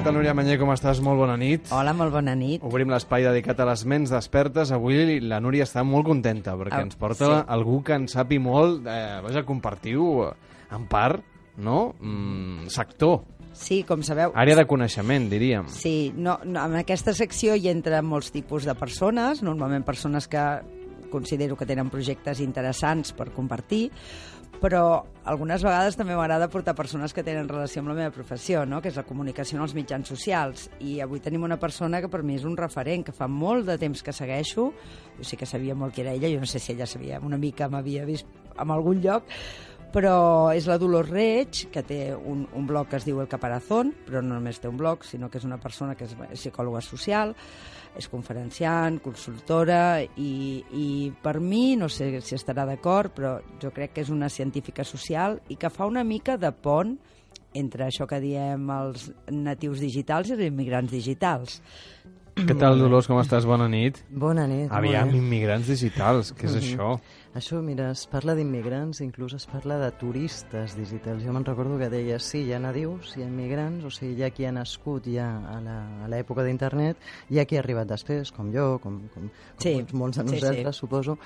tal, Núria Manyer, com estàs? Molt bona nit. Hola, molt bona nit. Obrim l'espai dedicat a les ments despertes. Avui la Núria està molt contenta perquè Ah, ens porta sí. algú que en sapi molt. Eh, vaja, compartiu, eh, en part, no? Mm, sector, Sí, com sabeu... àrea de coneixement, diríem. Sí, no, no, en aquesta secció hi entra molts tipus de persones, normalment persones que considero que tenen projectes interessants per compartir, però algunes vegades també m'agrada portar persones que tenen relació amb la meva professió, no? que és la comunicació en els mitjans socials. I avui tenim una persona que per mi és un referent, que fa molt de temps que segueixo, jo sí que sabia molt qui era ella, jo no sé si ella sabia, una mica m'havia vist en algun lloc, però és la Dolors Reig, que té un, un blog que es diu El Caparazón, però no només té un blog, sinó que és una persona que és psicòloga social, és conferenciant, consultora, i, i per mi, no sé si estarà d'acord, però jo crec que és una científica social i que fa una mica de pont entre això que diem els natius digitals i els immigrants digitals. Què tal, Dolors, com estàs? Bona nit. Bona nit. Aviam, immigrants digitals, què és això? Això, mira, es parla d'immigrants, inclús es parla de turistes digitals. Jo me'n recordo que deia, sí, hi ha nadius, hi ha immigrants, o sigui, hi ha qui ha nascut ja a la- a l'època d'internet, hi ha qui ha arribat després, com jo, com, com, com Sí, molts, molts de sí, nosaltres, sí. suposo,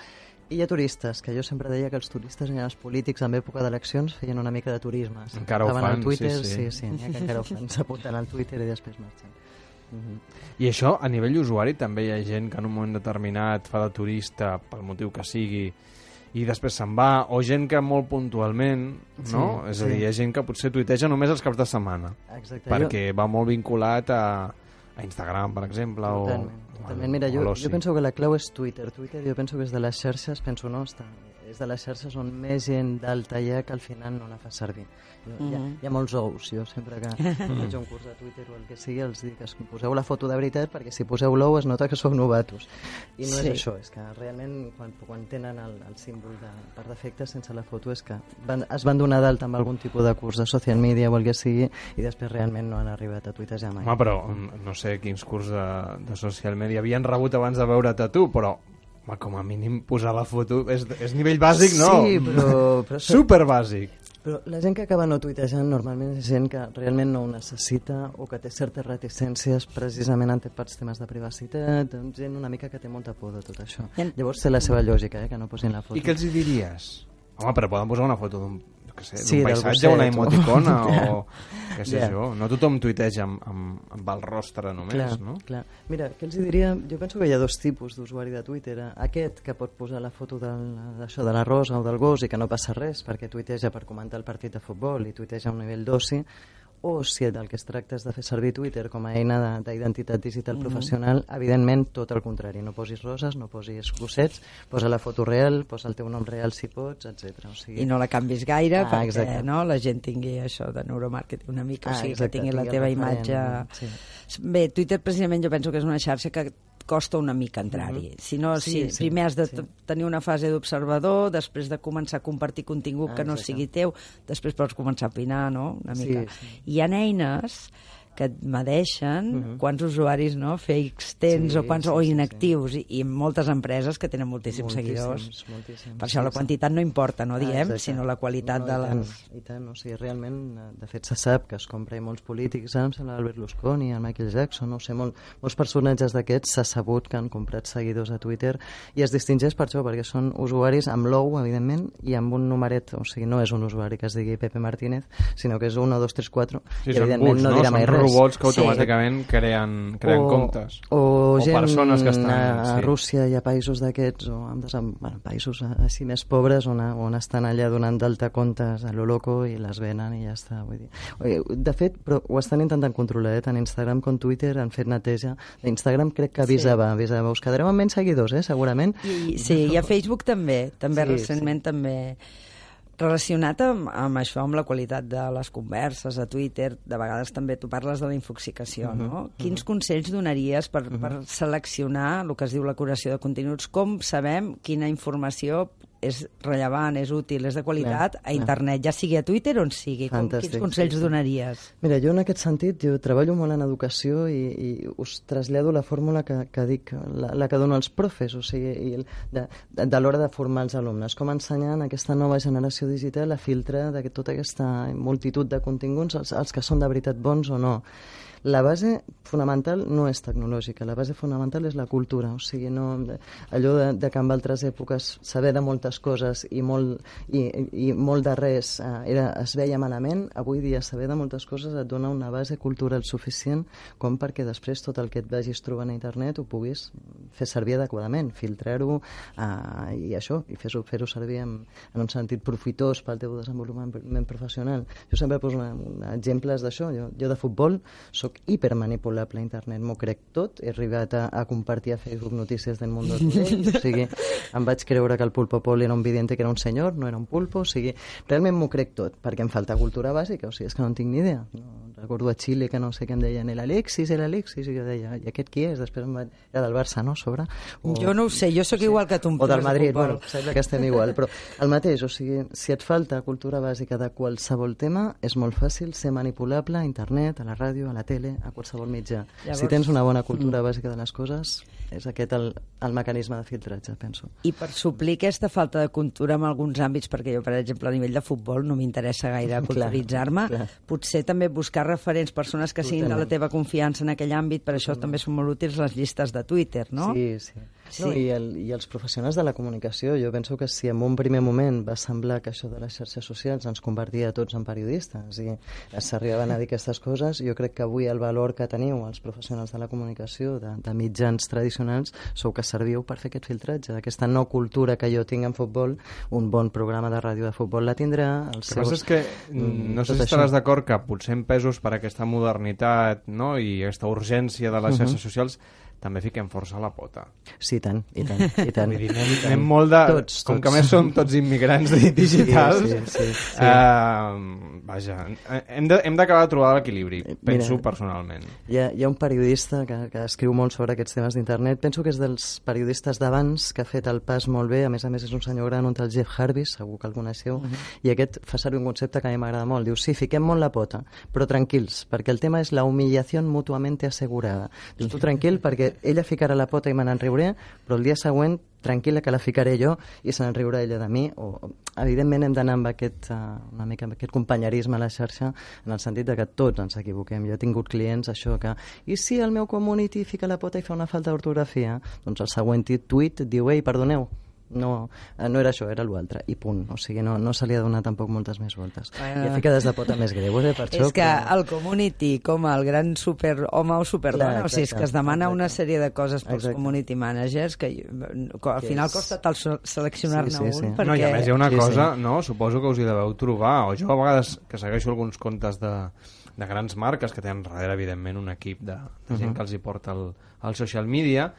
i hi ha turistes, que jo sempre deia que els turistes i els polítics en època d'eleccions feien una mica de turisme. Encara ho Estaven fan, al Twitter, sí, sí. sí, sí, n'hi ha que encara ho fan, s'apunten al Twitter i després marxen. Mhm. I això, a nivell usuari, també hi ha gent que en un moment determinat fa de turista, pel motiu que sigui, i després se'n va, o gent que molt puntualment, no? Sí, és a sí. dir, hi ha gent que potser tuiteja només els caps de setmana, Exacte. perquè va molt vinculat a, a Instagram, per exemple, o, Totalment, o, totalment. Mira, jo, jo penso que la clau és Twitter. Twitter jo penso que és de les xarxes, penso no, està, és de les xarxes on més gent hi ha que al final no la fa servir. No, hi, ha, Mhm. hi ha molts ous, jo sempre que faig un curs de Twitter o el que sigui els dic que poseu la foto de veritat perquè si poseu l'ou es nota que sou novatos. I no Sí. és això, és que realment quan, quan tenen el, el símbol de, per defecte sense la foto és que van, es van donar d'alta amb algun tipus de curs de social media o el que sigui i després realment no han arribat a tuitejar mai. Home, però mm, no sé quins curs de, de social media havien rebut abans de veure't a tu, però home, com a mínim posar la foto és, és nivell bàsic, no? Sí, però... però Super bàsic. Però la gent que acaba no tuitejant normalment és gent que realment no ho necessita o que té certes reticències precisament en pels temes de privacitat, doncs gent una mica que té molta por de tot això. Llavors té la seva lògica, eh, que no posin la foto. I què els hi diries? Home, però poden posar una foto d'un què sé, Sí, d'un paisatge, una emoticona o què sé Ja. jo. No tothom tuiteja amb, amb, amb el rostre només, clar, no? clar. Mira, què els diria? Jo penso que hi ha dos tipus d'usuari de Twitter. Aquest que pot posar la foto del- d'això de la rosa o del gos i que no passa res perquè tuiteja per comentar el partit de futbol i tuiteja a un nivell d'oci, o si del que es tracta és de fer servir Twitter com a eina de- d'identitat digital professional, evidentment tot el contrari. No posis roses, no posis gossets, posa la foto real, posa el teu nom real si pots, etc. O sigui, I no la canvis gaire Ah, perquè exacte. no, la gent tingui això de neuromàrqueting una mica, Ah, o sigui, exacte, que tingui la tingui el teva imatge... sí. Bé, Twitter precisament jo penso que és una xarxa que costa una mica entrar-hi. Si no, Sí, si sí, primer has de sí. tenir una fase d'observador, després de començar a compartir contingut Ah, que no exacte. sigui teu, després pots començar a opinar, no?, una Sí, mica. sí. Hi ha eines que et medeixen quants usuaris no, fakes tens Sí, o quants sí, o sí, sí. inactius i, i moltes empreses que tenen moltíssims, seguidors. moltíssims. Per això la Sí, sí. quantitat no importa, no Ah, diem, exacte. sinó la qualitat no, de i tant, les... I tant, o sigui, realment, eh, de fet, se sap que es compra i molts polítics, em sembla Albert Lusconi, el Michael Jackson, no ho sé, molt, molts personatges d'aquests s'ha sabut que han comprat seguidors a Twitter i es distingeix per això, perquè són usuaris amb l'ou, evidentment, i amb un numeret, o sigui, no és un usuari que es digui Pepe Martínez, sinó que és 1, 2, 3, 4, Sí, i evidentment bots, no no? dirà mai res. Robots que Sí. automàticament creen, creen comptes. O, O gent persones que estan- a, sí. Rússia i a països d'aquests, o en desem... bueno, països així més pobres on, on estan allà donant d'alta comptes a lo loco i les venen i ja està. Vull dir. De fet, però ho estan intentant controlar, eh? tant Instagram com Twitter han fet neteja. Instagram crec que avisava, avisava, us quedareu amb menys seguidors, eh? segurament. I, sí, i a Facebook també, també Sí, recentment també relacionat amb, amb això, amb la qualitat de les converses a Twitter, de vegades també tu parles de la infoxicació, no? Quins consells donaries per, per seleccionar el que es diu la curació de continguts? Com sabem quina informació és rellevant, és útil, és de qualitat, a internet, ja sigui a Twitter on sigui. Com, quins consells sí, sí. donaries? Mira, jo en aquest sentit, jo treballo molt en educació i, i us trasllado la fórmula que, que dic, la, la que dono als profes, o sigui, i el- de, de, de l'hora de formar els alumnes, com ensenyar en aquesta nova generació digital a filtrar de tota aquesta multitud de continguts, els, els que són de veritat bons o no. La base fonamental no és tecnològica, la base fonamental és la cultura, o sigui, no, allò de, de que en altres èpoques saber de moltes coses i molt, i, i molt de res eh, era, es veia malament, avui dia saber de moltes coses et dona una base cultural suficient com perquè després tot el que et vagis trobant a internet ho puguis fer servir adequadament, filtrar-ho eh, i això, i fer-ho fer servir en, en un sentit profitós pel teu desenvolupament professional. Jo sempre poso una, una exemples d'això. Jo, jo de futbol sóc hipermanipulable a internet, m'ho crec tot. He arribat a, a compartir a Facebook notícies del món del o sigui, em vaig creure que el pulpo Pol era un vidente que era un senyor, no era un pulpo, o sigui, realment m'ho crec tot, perquè em falta cultura bàsica, o sigui, és que no en tinc ni idea. No, recordo a Xile que no sé què em deien, el Alexis, el Alexis, i jo deia, i aquest qui és? Després va... era del Barça, no, sobre? O... Jo no ho sé, jo sóc igual que tu. O del Madrid, bueno, sembla que estem igual, però el mateix, o sigui, si et falta cultura bàsica de qualsevol tema, és molt fàcil ser manipulable a internet, a la ràdio, a la tele, a qualsevol mitjà. Llavors- Si tens una bona cultura bàsica de les coses, és aquest el, el mecanisme de filtratge, penso. I per suplir aquesta falta de cultura en alguns àmbits, perquè jo, per exemple, a nivell de futbol no m'interessa gaire culturitzar-me, potser també buscar referents, persones que siguin de la Totalment. teva confiança en aquell àmbit, per això també són molt útils les llistes de Twitter, no? Sí, sí. Sí. No, i, el, I els professionals de la comunicació, jo penso que si en un primer moment va semblar que això de les xarxes socials ens convertia a tots en periodistes i s'arribaven a dir aquestes coses, jo crec que avui el valor que teniu els professionals de la comunicació, de, de mitjans tradicionals, sou que serviu per fer aquest filtratge. Aquesta no cultura que jo tinc en futbol, un bon programa de ràdio de futbol la tindrà. Els El que passa és que mm, no sé si estaràs d'acord que potser empesos per aquesta modernitat no? i aquesta urgència de les xarxes socials també fiquem força a la pota. Sí, i tant, i tant, i tant. Vull dir, anem, anem molt de... Tots, com que tots. a més som tots immigrants di- digitals, Sí, sí, sí, sí. eh, vaja, hem de- hem d'acabar de, trobar l'equilibri, penso Mira, personalment. Hi ha, hi ha un periodista que, que escriu molt sobre aquests temes d'internet. Penso que és dels periodistes d'abans que ha fet el pas molt bé. A més a més, és un senyor gran, un tal Jeff Harvey, segur que el coneixeu. I aquest fa servir un concepte que a mi m'agrada molt. Diu, sí, fiquem molt la pota, però tranquils, perquè el tema és la humillació mutuamente assegurada. Dius, tu tranquil, perquè ella ficarà la pota i me n'en riuré, però el dia següent tranquil·la que la ficaré jo i se n'en riurà ella de mi. O- evidentment hem d'anar amb aquest, uh, una mica amb aquest companyerisme a la xarxa en el sentit de que tots ens equivoquem. Jo he tingut clients això que i si el meu community fica la pota i fa una falta d'ortografia? Doncs el següent tuit diu ei, perdoneu no, eh, no era això, era l'altre, i punt. O sigui, no, no se li ha donat tampoc moltes més voltes. Bueno. I ha ficat des de pota més greu, eh, per això. És que però- el community, com el gran superhome o superdona, Clar, o sigui, és que es demana una exacte. sèrie de coses pels Exacte. community managers que al Que final és- costa tal seleccionar-ne Sí, sí, sí. un, perquè... No, i a més hi ha una Sí, cosa, no? suposo que us hi deveu trobar, o jo a vegades que segueixo alguns comptes de, de grans marques que tenen darrere, evidentment, un equip de, de gent que els hi porta el, el social media,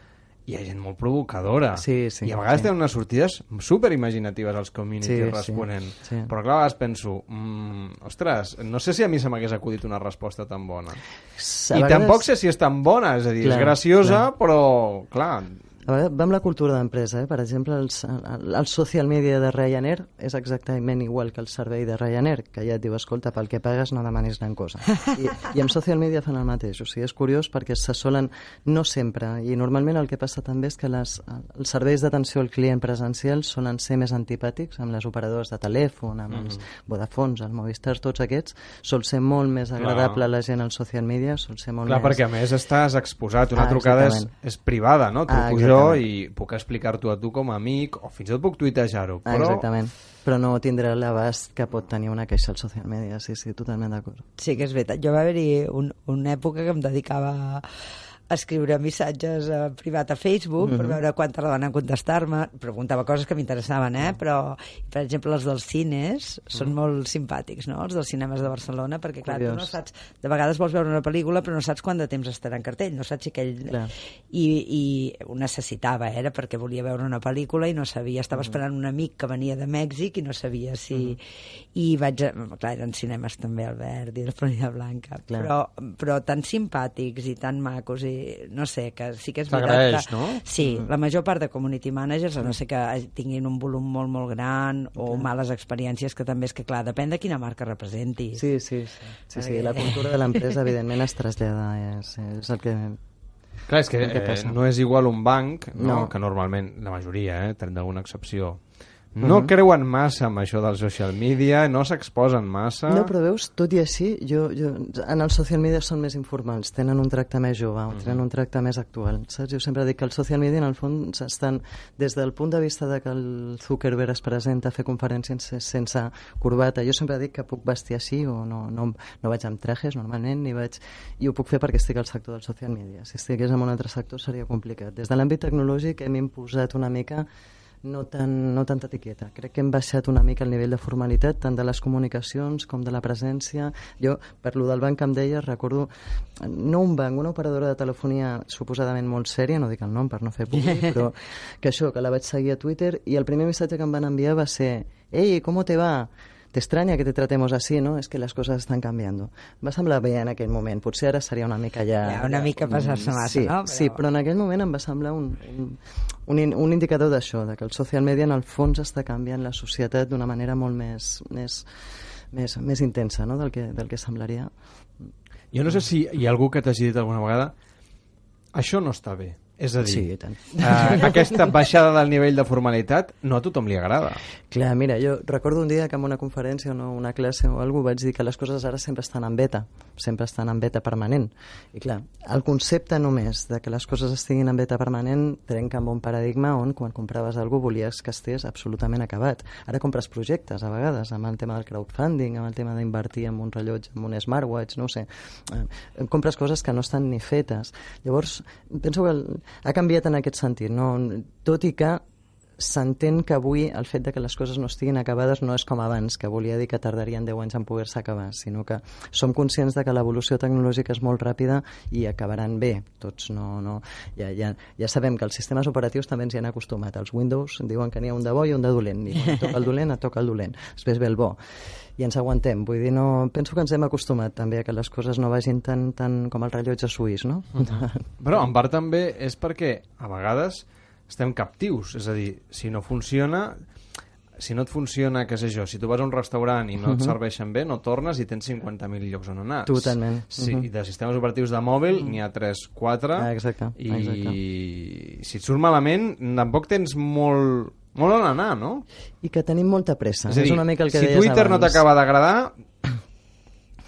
hi ha gent molt provocadora. Sí, sí, I a vegades sí. tenen unes sortides superimaginatives als community Sí, sí, responent. sí. Però clar, a vegades penso, mm, ostres, no sé si a mi se m'hagués acudit una resposta tan bona. A I vegades- tampoc sé si és tan bona, és a dir, Clar, és graciosa, clar. però, clar, A va amb la cultura d'empresa, eh? per exemple, els, el, el social media de Ryanair és exactament igual que el servei de Ryanair, que ja et diu, escolta, pel que pagues no demanis gran cosa. I, I amb social media fan el mateix, o sigui, és curiós perquè se solen, no sempre, i normalment el que passa també és que les, els serveis d'atenció al client presencial solen ser més antipàtics amb les operadores de telèfon, amb els Vodafons, el Movistar, tots aquests, sol ser molt més agradable a la gent al social media, sol ser molt Clar, més... perquè a més estàs exposat, una Ah, trucada és, és privada, no? Ah, Truco jo i puc explicar-t'ho a tu com a amic, o fins i tot puc tuitejar-ho, Ah, però... exactament. Però no tindrà l'abast que pot tenir una queixa al social media, sí, sí, totalment d'acord. Sí que és veritat. Jo va haver-hi un, una època que em dedicava a escriure missatges eh, privat a Facebook per veure quan tardaven en contestar-me. Preguntava coses que m'interessaven, eh? Però, per exemple, els dels cines són molt simpàtics, no? Els dels cinemes de Barcelona, perquè, clar, tu no Curiós. saps... De vegades vols veure una pel·lícula, però no saps quant de temps estarà en cartell. No saps si aquell... Clar. I, I ho necessitava, eh? Era perquè volia veure una pel·lícula i no sabia... Estava esperant un amic que venia de Mèxic i no sabia si... I vaig... A... Clar, eren cinemes també, Albert, i la Florida Blanca. Clar. Però, però tan simpàtics i tan macos i no sé, que sí que és veritat que... no? Sí, mm. la major part de community managers, a no sé que tinguin un volum molt, molt gran o males experiències, que també és que, clar, depèn de quina marca representi. Sí, sí, sí. sí, sí. La cultura de l'empresa, evidentment, es trasllada. És, és el que... Clar, és que eh, passa. no és igual un banc, no? No. que normalment, la majoria, eh, tenen alguna excepció, no creuen massa amb això del social media, no s'exposen massa... No, però veus, tot i així, jo, jo, en els social media són més informals, tenen un tracte més jove, tenen un tracte més actual, saps? Jo sempre dic que els social media, en el fons, estan des del punt de vista de que el Zuckerberg es presenta a fer conferències sense, sense corbata. Jo sempre dic que puc vestir així o no, no, no vaig amb trajes normalment, ni vaig... I ho puc fer perquè estic al sector del social media. Si estigués en un altre sector seria complicat. Des de l'àmbit tecnològic hem imposat una mica no, tan, no tanta etiqueta. Crec que hem baixat una mica el nivell de formalitat, tant de les comunicacions com de la presència. Jo, per lo del banc que em deies, recordo, no un banc, una operadora de telefonia suposadament molt sèria, no dic el nom per no fer públic, però que això, que la vaig seguir a Twitter, i el primer missatge que em van enviar va ser «Ei, ¿cómo te va?» Te extraña que te tratemos así, ¿no? Es que las cosas están cambiando. Va semblar bé en aquell moment. Potser ara seria una mica ja... Ja, una mica passar-se massa, sí, no? Però- Sí, però en aquell moment em va semblar un, un, un, in- un indicador d'això, de que el social media en el fons està canviant la societat d'una manera molt més, més, més, més intensa no? del, que, del que semblaria. Jo no sé si hi ha algú que t'hagi dit alguna vegada això no està bé. És a dir, Sí, i tant. eh, aquesta baixada del nivell de formalitat no a tothom li agrada. Clar, mira, jo recordo un dia que en una conferència o no, una classe o alguna vaig dir que les coses ara sempre estan en beta, sempre estan en beta permanent. I clar, el concepte només de que les coses estiguin en beta permanent trenca amb un paradigma on quan compraves alguna volies que estés absolutament acabat. Ara compres projectes, a vegades, amb el tema del crowdfunding, amb el tema d'invertir en un rellotge, en un smartwatch, no sé. Eh, compres coses que no estan ni fetes. Llavors, penso que el, ha canviat en aquest sentit, no? tot i que s'entén que avui el fet de que les coses no estiguin acabades no és com abans, que volia dir que tardarien 10 anys en poder-se acabar, sinó que som conscients de que l'evolució tecnològica és molt ràpida i acabaran bé. Tots no... no ja, ja, ja sabem que els sistemes operatius també ens hi han acostumat. Els Windows diuen que n'hi ha un de bo i un de dolent. I quan toca el dolent, et toca el dolent. Després ve el bo i ens aguantem. Vull dir, no, penso que ens hem acostumat també a que les coses no vagin tan, tan com el rellotge suís, no? Però en part també és perquè a vegades estem captius, és a dir, si no funciona si no et funciona, què sé jo, si tu vas a un restaurant i no et serveixen bé, no tornes i tens 50.000 llocs on anar. Totalment. Sí, Mhm. I de sistemes operatius de mòbil n'hi ha 3, 4 Ah, exacte, i exacte. si et surt malament tampoc tens molt, molt on anar, no? I que tenim molta pressa. És dir, una mica el que si deies Twitter no abans. t'acaba d'agradar,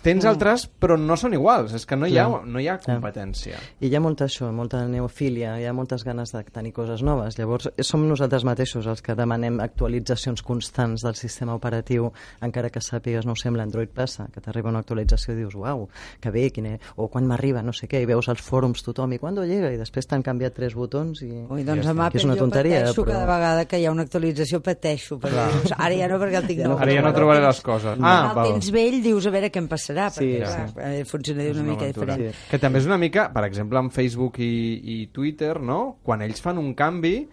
tens altres, però no són iguals. És que no hi ha, no hi ha Clar. competència. I hi ha molta això, molta neofília, hi ha moltes ganes de tenir coses noves. Llavors, som nosaltres mateixos els que demanem actualitzacions constants del sistema operatiu, encara que sàpigues, no ho sé, amb l'Android passa, que t'arriba una actualització i dius, uau, que bé, quin és... o quan m'arriba, no sé què, i veus als fòrums tothom, i quan llega? I després t'han canviat tres botons i... Ui, doncs Ja amb. Apple és una jo tonteria, pateixo però- cada vegada que hi ha una actualització, pateixo. Perquè dius, ara ja no, perquè el tinc Ja no. Ara ja no trobaré les coses. Ah, el tens vell, dius a veure què em passarà, Sí, perquè sí. clar, eh, funcionaria una una mica aventura. diferent. Sí. Que també és una mica, per exemple, amb Facebook i, i Twitter, no? Quan ells fan un canvi,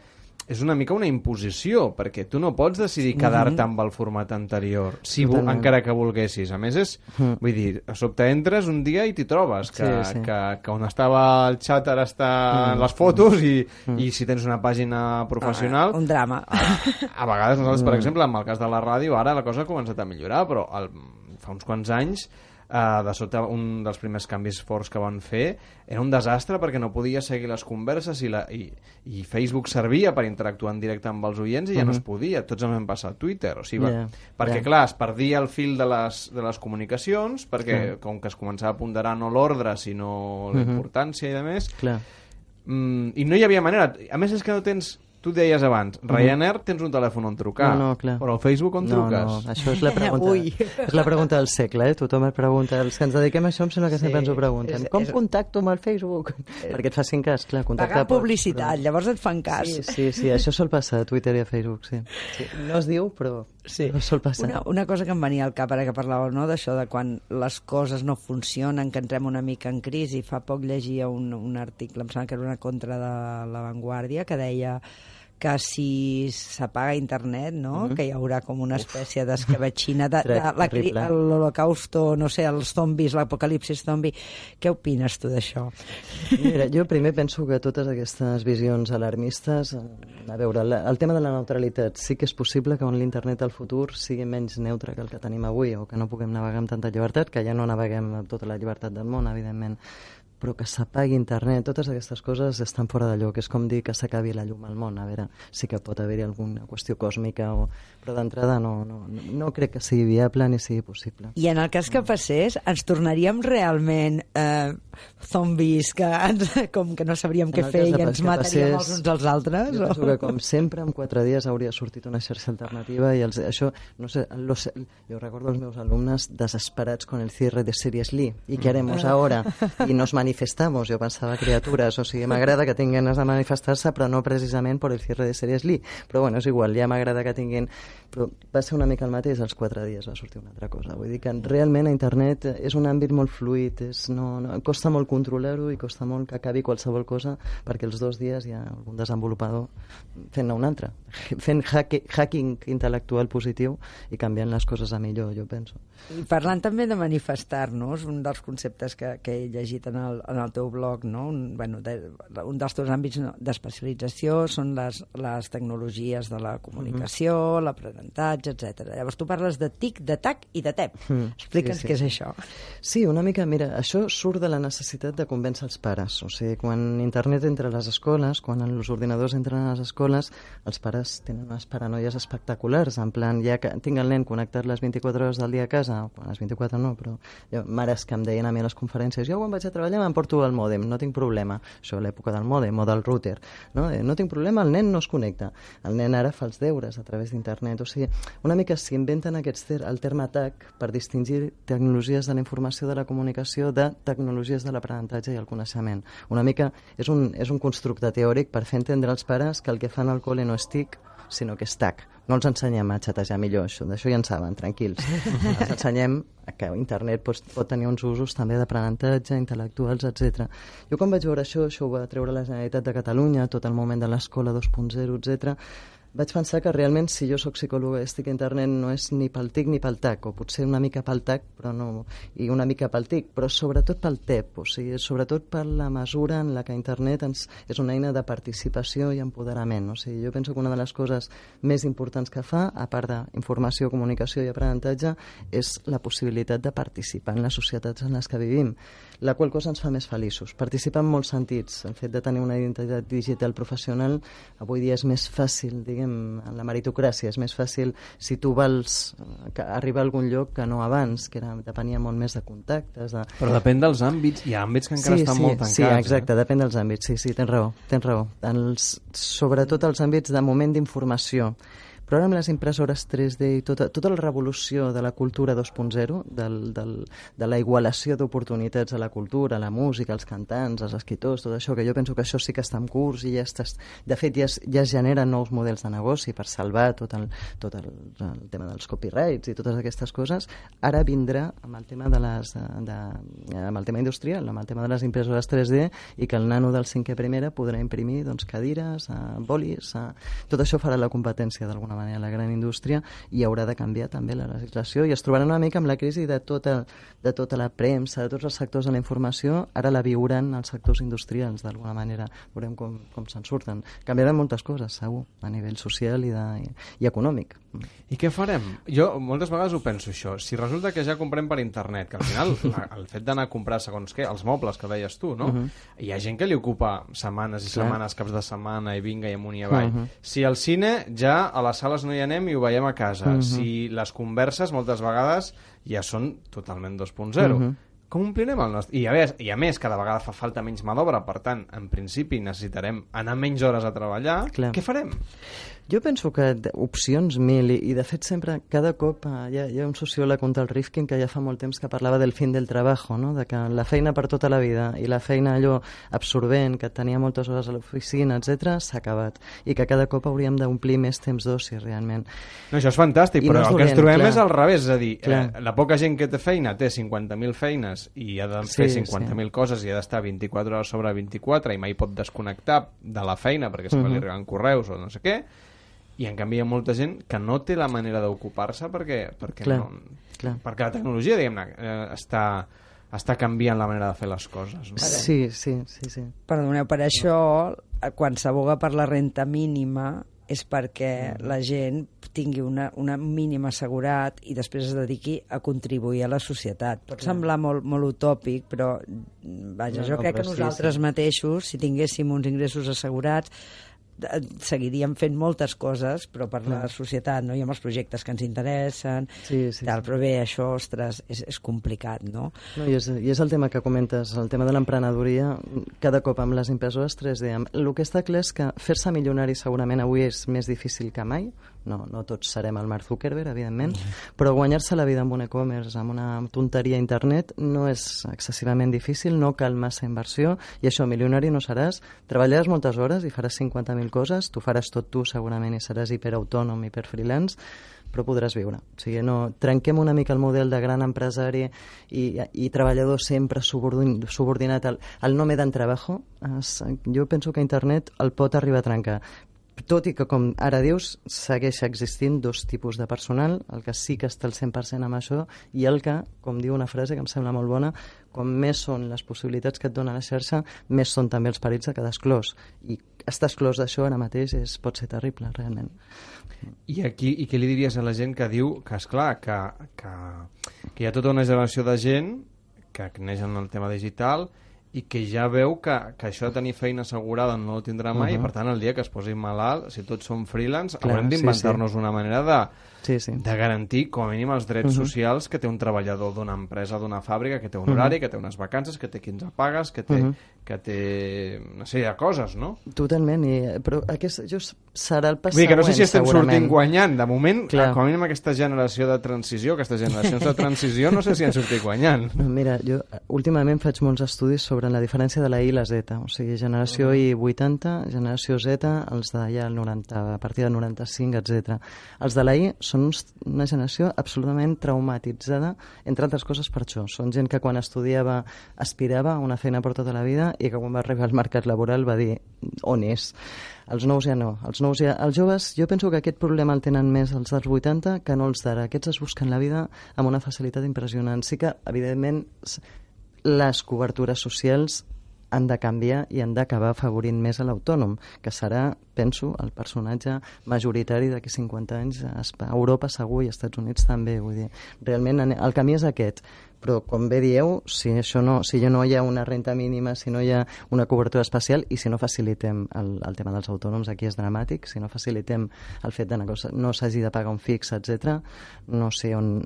és una mica una imposició, perquè tu no pots decidir quedar-te amb el format anterior, si vo- Totalment. encara que volguessis. A més, és, vull dir, a sobte entres un dia i t'hi trobes, que, Sí, sí. Que, que on estava el xat ara està en les fotos i, i si tens una pàgina professional... Un drama. A vegades nosaltres, per exemple, amb el cas de la ràdio, ara la cosa ha començat a millorar, però el, fa uns quants anys Uh, de sota un dels primers canvis forts que van fer era un desastre perquè no podia seguir les converses i, la, i, i Facebook servia per interactuar en directe amb els oients i ja no es podia, tots ens hem passat Twitter o sigui, Yeah, yeah, perquè yeah. clar, es perdia el fil de les, de les comunicacions perquè com que es començava a ponderar no l'ordre sinó la importància i de més Clar. mm, i no hi havia manera. A més és que no tens tu deies abans, Ryanair tens un telèfon on trucar, No, no, clar. però al Facebook on no, truques? No, això és la pregunta, Ui. és la pregunta del segle, eh? Tothom es pregunta, els que ens dediquem a això em sembla que Sí, sempre ens ho pregunten. és- Com és- contacto amb el Facebook? Perquè et facin cas, clar, contactar... Pagar pots, publicitat, llavors et fan cas. Sí, sí, sí, això sol passar a Twitter i a Facebook, sí. sí. No es diu, però Sí. no sol passar. Una, una cosa que em venia al cap ara que parlàveu, no?, d'això de quan les coses no funcionen, que entrem una mica en crisi. Fa poc llegia un, un article, em sembla que era una contra de La Vanguardia, que deia que si s'apaga internet, no? Mhm. que hi haurà com una espècie d'escabatxina de, de, terrible. l'holocausto, no sé, els zombis, l'apocalipsis zombi. Què opines tu d'això? Mira, jo primer penso que totes aquestes visions alarmistes... A veure, la, el tema de la neutralitat, sí que és possible que en l'internet al futur sigui menys neutre que el que tenim avui o que no puguem navegar amb tanta llibertat, que ja no naveguem amb tota la llibertat del món, evidentment però que s'apagui internet, totes aquestes coses estan fora de lloc, és com dir que s'acabi la llum al món, a veure, sí que pot haver-hi alguna qüestió còsmica, o... però d'entrada no, no, no, no crec que sigui viable ni sigui possible. I en el cas que passés, ens tornaríem realment eh, zombis que ens, com que no sabríem què En el fer i ens mataríem passés, els uns als altres? Jo o- que, com sempre, en quatre dies hauria sortit una xarxa alternativa i els, això, no sé, los, jo recordo els meus alumnes desesperats con el cierre de Series Lee. ¿Y qué haremos ahora? Y nos manifestamos. Jo pensava, criatures, o sigui, m'agrada que tinguin ganes de manifestar-se, però no precisament per el cierre de Series Lee. Però bueno, és igual, ja m'agrada que tinguin... Però va ser una mica el mateix, als quatre dies va sortir una altra cosa. Vull dir que realment a internet és un àmbit molt fluid, és, no, no, costa molt controlar-ho i costa molt que acabi qualsevol cosa perquè els dos dies hi ha algun desenvolupador fent-ne un altre, fent hacki, hacking intel·lectual positiu i canviant les coses a millor, jo penso. I parlant també de manifestar-nos, un dels conceptes que, que he llegit en el, en el teu blog, no? un, bueno, de, un dels teus àmbits d'especialització són les, les tecnologies de la comunicació, mm -hmm. l'aprenentatge, etc. Llavors tu parles de TIC, de TAC i de TEP. Mm, Explica'ns sí, sí. què és això. Sí, una mica, mira, això surt de la necessitat de convèncer els pares. O sigui, quan internet entra a les escoles, quan els ordinadors entren a les escoles, els pares tenen unes paranoies espectaculars, en plan, ja que tinc el nen connectat les 24 hores del dia a casa, o les 24 no, però jo, mares que em deien a mi a les conferències, jo quan vaig a treballar m'emporto el mòdem, no tinc problema. Això a l'època del mòdem o del router. No? Eh, no tinc problema, el nen no es connecta. El nen ara fa els deures a través d'internet. O sigui, una mica s'hi inventen aquests ter el terme TAC per distingir tecnologies de la informació de la comunicació de tecnologies de l'aprenentatge i el coneixement. Una mica és un, és un constructe teòric per fer entendre als pares que el que fan al col·le no és TIC, sinó que és TAC. No els ensenyem a xatejar millor, això, d'això ja en saben, tranquils. Els ensenyem que internet pot, pot tenir uns usos també d'aprenentatge, intel·lectuals, etc. Jo quan vaig veure això, això ho va treure la Generalitat de Catalunya, tot el moment de l'escola 2.0, etc vaig pensar que realment si jo sóc psicòloga i estic internet no és ni pel TIC ni pel TAC, o potser una mica pel TAC però no, i una mica pel TIC, però sobretot pel TEP, o sigui, sobretot per la mesura en la que internet ens, és una eina de participació i empoderament. O sigui, jo penso que una de les coses més importants que fa, a part d'informació, comunicació i aprenentatge, és la possibilitat de participar en les societats en les que vivim, la qual cosa ens fa més feliços. Participar en molts sentits. El fet de tenir una identitat digital professional avui dia és més fàcil, diguem, en la meritocràcia. És més fàcil si tu vols eh, que- arribar a algun lloc que no abans, que era, depenia molt més de contactes. De... Però depèn dels àmbits. Hi ha àmbits que encara sí, estan sí, molt tancats. Sí, exacte, Eh? depèn dels àmbits. Sí, sí, tens raó, tens raó. Els, sobretot els àmbits de moment d'informació. Però ara amb les impressores 3D i tota, tota la revolució de la cultura 2.0, del, del, de la igualació d'oportunitats a la cultura, a la música, als cantants, als escriptors, tot això, que jo penso que això sí que està en curs i ja està... De fet, ja es, ja es generen nous models de negoci per salvar tot el, tot el, el tema dels copyrights i totes aquestes coses. Ara vindrà amb el tema de les... De, amb el tema industrial, amb el tema de les impressores 3D i que el nano del cinquè primera podrà imprimir doncs, cadires, eh, bolis... Eh, tot això farà la competència d'alguna manera la gran indústria i haurà de canviar també la legislació i es trobarà una mica amb la crisi de tota, de tota la premsa, de tots els sectors de la informació, ara la viuran els sectors industrials d'alguna manera, veurem com, com se'n surten. Canviaran moltes coses, segur, a nivell social i, de, i, i econòmic. I què farem? Jo moltes vegades ho penso això. Si resulta que ja comprem per internet, que al final la, el fet d'anar a comprar segons què, els mobles que deies tu, no? Uh -huh. Hi ha gent que li ocupa setmanes i Clar. setmanes, caps de setmana i vinga i amunt i avall. Uh -huh. Si al cine ja a les sales no hi anem i ho veiem a casa. Uh -huh. Si les converses moltes vegades ja són totalment 2.0. Uh -huh. Com omplirem el nostre... I a, més, I a més, cada vegada fa falta menys mà d'obra, per tant, en principi necessitarem anar menys hores a treballar. Clar. Què farem? Jo penso que opcions mil, i, i de fet sempre, cada cop, eh, hi ha, hi ha un sociòleg, un tal Rifkin, que ja fa molt temps que parlava del fin del trabajo, no? de que la feina per tota la vida i la feina allò absorbent, que tenia moltes hores a l'oficina, etc s'ha acabat. I que cada cop hauríem d'omplir més temps d'oci, realment. No, això és fantàstic, I però no el que ens trobem clar. és al revés, és a dir, eh, la poca gent que té feina té 50.000 feines i ha de fer Sí, 50.000 sí. coses i ha d'estar 24 hores sobre 24 i mai pot desconnectar de la feina perquè sempre li arriben correus o no sé què i en canvi hi ha molta gent que no té la manera d'ocupar-se perquè, perquè, Clar, no, clar. perquè la tecnologia diguem-ne eh, està, està canviant la manera de fer les coses no? Sí, sí, sí, sí. Perdoneu, per això, quan s'aboga per la renta mínima és perquè la gent tingui una, una mínima assegurat i després es dediqui a contribuir a la societat. Pot semblar molt, molt utòpic, però mm, vaja, jo no, crec que sí, nosaltres sí. mateixos, si tinguéssim uns ingressos assegurats, seguiríem fent moltes coses, però per la societat, no? I amb els projectes que ens interessen, Sí, sí, tal, sí. però bé, això, ostres, és, és complicat, no? No, i, és, I és el tema que comentes, el tema de l'emprenedoria, cada cop amb les impressores 3D. amb- El que està clar és que fer-se milionari segurament avui és més difícil que mai, no, no tots serem el Mark Zuckerberg, evidentment, però guanyar-se la vida amb un e-commerce, amb una tonteria a internet, no és excessivament difícil, no cal massa inversió, i això, milionari no seràs, treballaràs moltes hores i faràs 50.000 coses, tu faràs tot tu segurament i seràs hiperautònom, hiperfreelance, però podràs viure. O sigui, no, trenquem una mica el model de gran empresari i, i treballador sempre subordin, subordinat al, al no me dan trabajo. Es, jo penso que internet el pot arribar a trencar. Tot i que, com ara dius, segueix existint dos tipus de personal, el que sí que està al 100% amb això i el que, com diu una frase que em sembla molt bona, com més són les possibilitats que et dona la xarxa, més són també els perills de quedar exclòs. I estar exclòs d'això ara mateix és, pot ser terrible, realment. I aquí i què li diries a la gent que diu que, és clar que, que, que hi ha tota una generació de gent que neix en el tema digital i que ja veu que, que això de tenir feina assegurada no ho tindrà mai uh -huh. i per tant el dia que es posi malalt, si tots som freelance, Clar, haurem sí, d'inventar-nos una manera de, Sí, sí. de garantir com a mínim els drets uh -huh. socials que té un treballador d'una empresa, d'una fàbrica, que té un horari, uh -huh. que té unes vacances, que té 15 pagues, que té, uh -huh. Que té una sèrie de coses, no? Totalment, i, però aquest just serà el pas Vull dir que no sé si estem segurament. sortint guanyant. De moment, Clar. com a mínim aquesta generació de transició, aquestes generacions de transició, no sé si han sortit guanyant. No, mira, jo últimament faig molts estudis sobre la diferència de la I i la Z, o sigui, generació I 80, generació Z, els de ja el 90, a partir del 95, etc. Els de la I són una generació absolutament traumatitzada, entre altres coses per això. Són gent que quan estudiava aspirava a una feina per tota la vida i que quan va arribar al mercat laboral va dir on és? Els nous ja no. Els nous ja... Els joves, jo penso que aquest problema el tenen més els dels 80 que no els d'ara. Aquests es busquen la vida amb una facilitat impressionant. Sí que, evidentment, les cobertures socials han de canviar i han d'acabar afavorint més a l'autònom, que serà, penso, el personatge majoritari d'aquí 50 anys a Europa segur i als Estats Units també. Vull dir, realment el camí és aquest, però com bé dieu, si, això no, si no hi ha una renta mínima, si no hi ha una cobertura especial i si no facilitem el, el tema dels autònoms, aquí és dramàtic, si no facilitem el fet de no s'hagi de pagar un fix, etc, no sé on...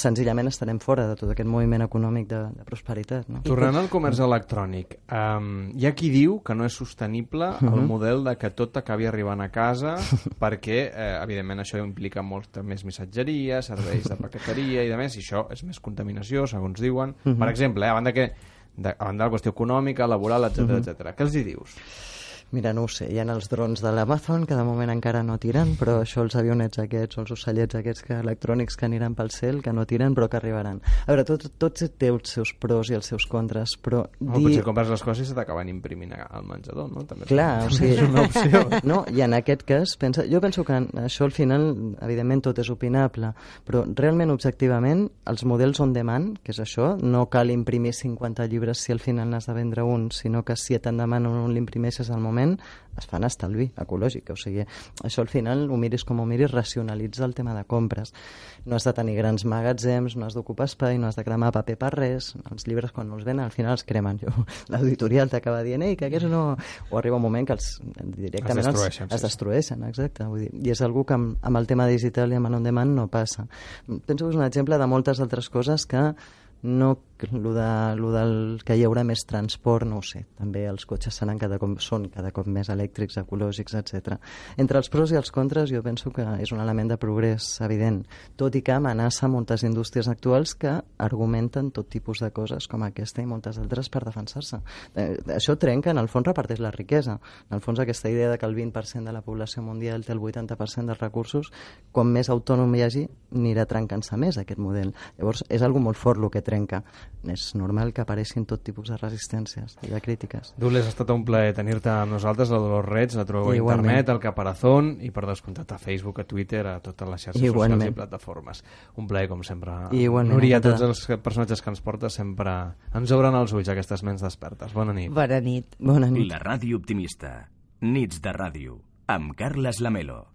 Senzillament estarem fora de tot aquest moviment econòmic de, de prosperitat. No? Tornant al comerç electrònic, um, hi ha qui diu que no és sostenible el model de que tot acabi arribant a casa perquè, eh, evidentment, això implica molta més missatgeria, serveis de paqueteria i de més, i això és més contaminació, segons diuen. Per exemple, eh, a banda que de, a banda de la qüestió econòmica, laboral, etc uh etc. Què els hi dius? Mira, no ho sé, hi ha els drons de l'Amazon que de moment encara no tiren, però això els avionets aquests o els ocellets aquests que, electrònics que aniran pel cel, que no tiren però que arribaran. A veure, tot, tot té els seus pros i els seus contres, però Dir... O potser compres les coses i se t'acaben imprimint al menjador, no? També Clar, o sigui, és una opció. No, I en aquest cas, pensa, jo penso que això al final, evidentment, tot és opinable, però realment, objectivament, els models on demand, que és això, no cal imprimir 50 llibres si al final n'has de vendre un, sinó que si te'n demanen un l'imprimeixes al moment, es fan estalvi ecològic. O sigui, això al final, ho miris com ho miris, racionalitza el tema de compres. No has de tenir grans magatzems, no has d'ocupar espai, no has de cremar paper per res. Els llibres, quan no els venen, al final els cremen. L'editorial t'acaba dient, ei, que aquests no... O arriba un moment que els, directament Es destrueixen, els, sí, es destrueixen, exacte. Vull dir, I és algú que amb, amb el tema digital i amb el on demand no passa. Penso que és un exemple de moltes altres coses que no lo, de, lo del que hi haurà més transport, no ho sé. També els cotxes seran cada cop, són cada cop més elèctrics, ecològics, etc. Entre els pros i els contres jo penso que és un element de progrés evident, tot i que amenaça moltes indústries actuals que argumenten tot tipus de coses com aquesta i moltes altres per defensar-se. Eh, això trenca, en el fons reparteix la riquesa. En el fons aquesta idea de que el 20% de la població mundial té el 80% dels recursos, com més autònom hi hagi, anirà trencant-se més aquest model. Llavors és algo molt fort el que trenca. És normal que apareixin tot tipus de resistències i de crítiques. Dules, ha estat un plaer tenir-te amb nosaltres, la Dolors Reds, la trobeu a internet, al Caparazón, i per descomptat a Facebook, a Twitter, a totes les xarxes Igualment. socials i plataformes. Un plaer, com sempre. Igualment, Núria, tots els personatges que ens portes sempre ens obren els ulls aquestes ments despertes. Bona nit. Bona nit. Bona nit. La ràdio optimista. Nits de ràdio. Amb Carles Lamelo.